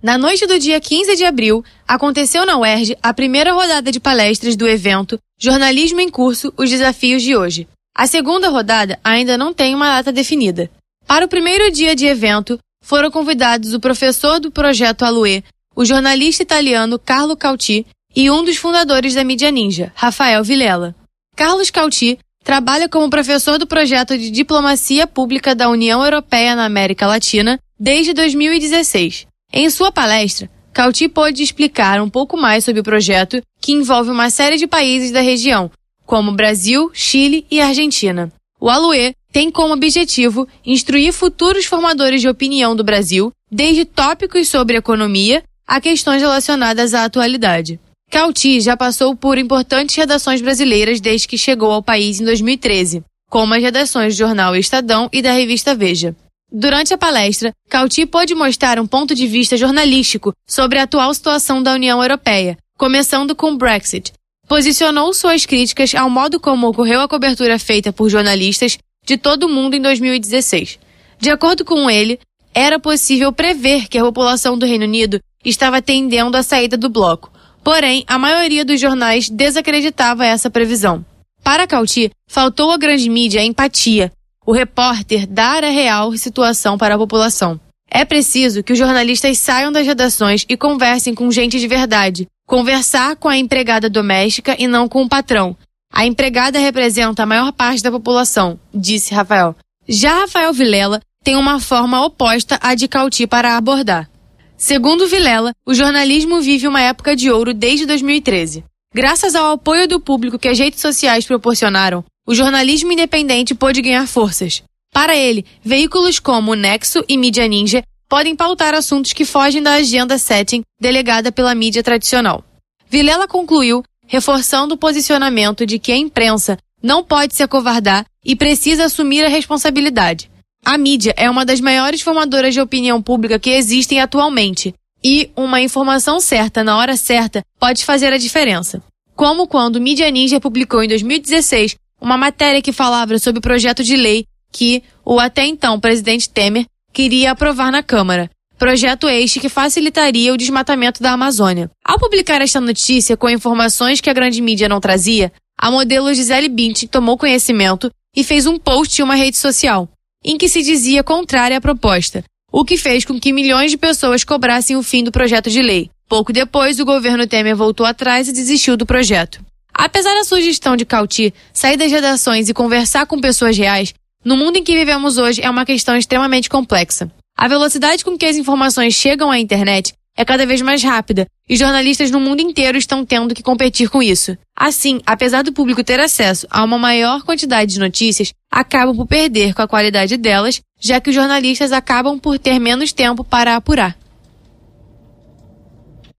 Na noite do dia 15 de abril, aconteceu na UERJ a primeira rodada de palestras do evento Jornalismo em Curso Os Desafios de Hoje. A segunda rodada ainda não tem uma data definida. Para o primeiro dia de evento, foram convidados o professor do projeto Aluê, o jornalista italiano Carlo Cauti e um dos fundadores da Mídia Ninja, Rafael Vilela. Carlos Cauti trabalha como professor do projeto de diplomacia pública da União Europeia na América Latina desde 2016. Em sua palestra, Cauti pôde explicar um pouco mais sobre o projeto, que envolve uma série de países da região, como Brasil, Chile e Argentina. O Aluê tem como objetivo instruir futuros formadores de opinião do Brasil, desde tópicos sobre economia a questões relacionadas à atualidade. Cauti já passou por importantes redações brasileiras desde que chegou ao país em 2013, como as redações do jornal Estadão e da revista Veja. Durante a palestra, Cauti pôde mostrar um ponto de vista jornalístico sobre a atual situação da União Europeia, começando com o Brexit. Posicionou suas críticas ao modo como ocorreu a cobertura feita por jornalistas de todo o mundo em 2016. De acordo com ele, era possível prever que a população do Reino Unido estava tendendo à saída do bloco. Porém, a maioria dos jornais desacreditava essa previsão. Para Cauti, faltou à grande mídia empatia, o repórter dar a real situação para a população. É preciso que os jornalistas saiam das redações e conversem com gente de verdade. Conversar com a empregada doméstica e não com o patrão. A empregada representa a maior parte da população, disse Rafael. Já Rafael Vilela tem uma forma oposta à de Cauti para abordar. Segundo Vilela, o jornalismo vive uma época de ouro desde 2013. Graças ao apoio do público que as redes sociais proporcionaram, o jornalismo independente pôde ganhar forças. Para ele, veículos como o Nexo e Mídia Ninja podem pautar assuntos que fogem da agenda setting delegada pela mídia tradicional. Vilela concluiu, reforçando o posicionamento de que a imprensa não pode se acovardar e precisa assumir a responsabilidade. A mídia é uma das maiores formadoras de opinião pública que existem atualmente, e uma informação certa na hora certa pode fazer a diferença. Como quando Mídia Ninja publicou em 2016 uma matéria que falava sobre o projeto de lei que o até então presidente Temer queria aprovar na Câmara. Projeto este que facilitaria o desmatamento da Amazônia. Ao publicar esta notícia com informações que a grande mídia não trazia, a modelo Gisele Bündchen tomou conhecimento e fez um post em uma rede social, em que se dizia contrária à proposta, o que fez com que milhões de pessoas cobrassem o fim do projeto de lei. Pouco depois, o governo Temer voltou atrás e desistiu do projeto. Apesar da sugestão de Cauti sair das redações e conversar com pessoas reais, no mundo em que vivemos hoje é uma questão extremamente complexa. A velocidade com que as informações chegam à internet é cada vez mais rápida e jornalistas no mundo inteiro estão tendo que competir com isso. Assim, apesar do público ter acesso a uma maior quantidade de notícias, acabam por perder com a qualidade delas, já que os jornalistas acabam por ter menos tempo para apurar.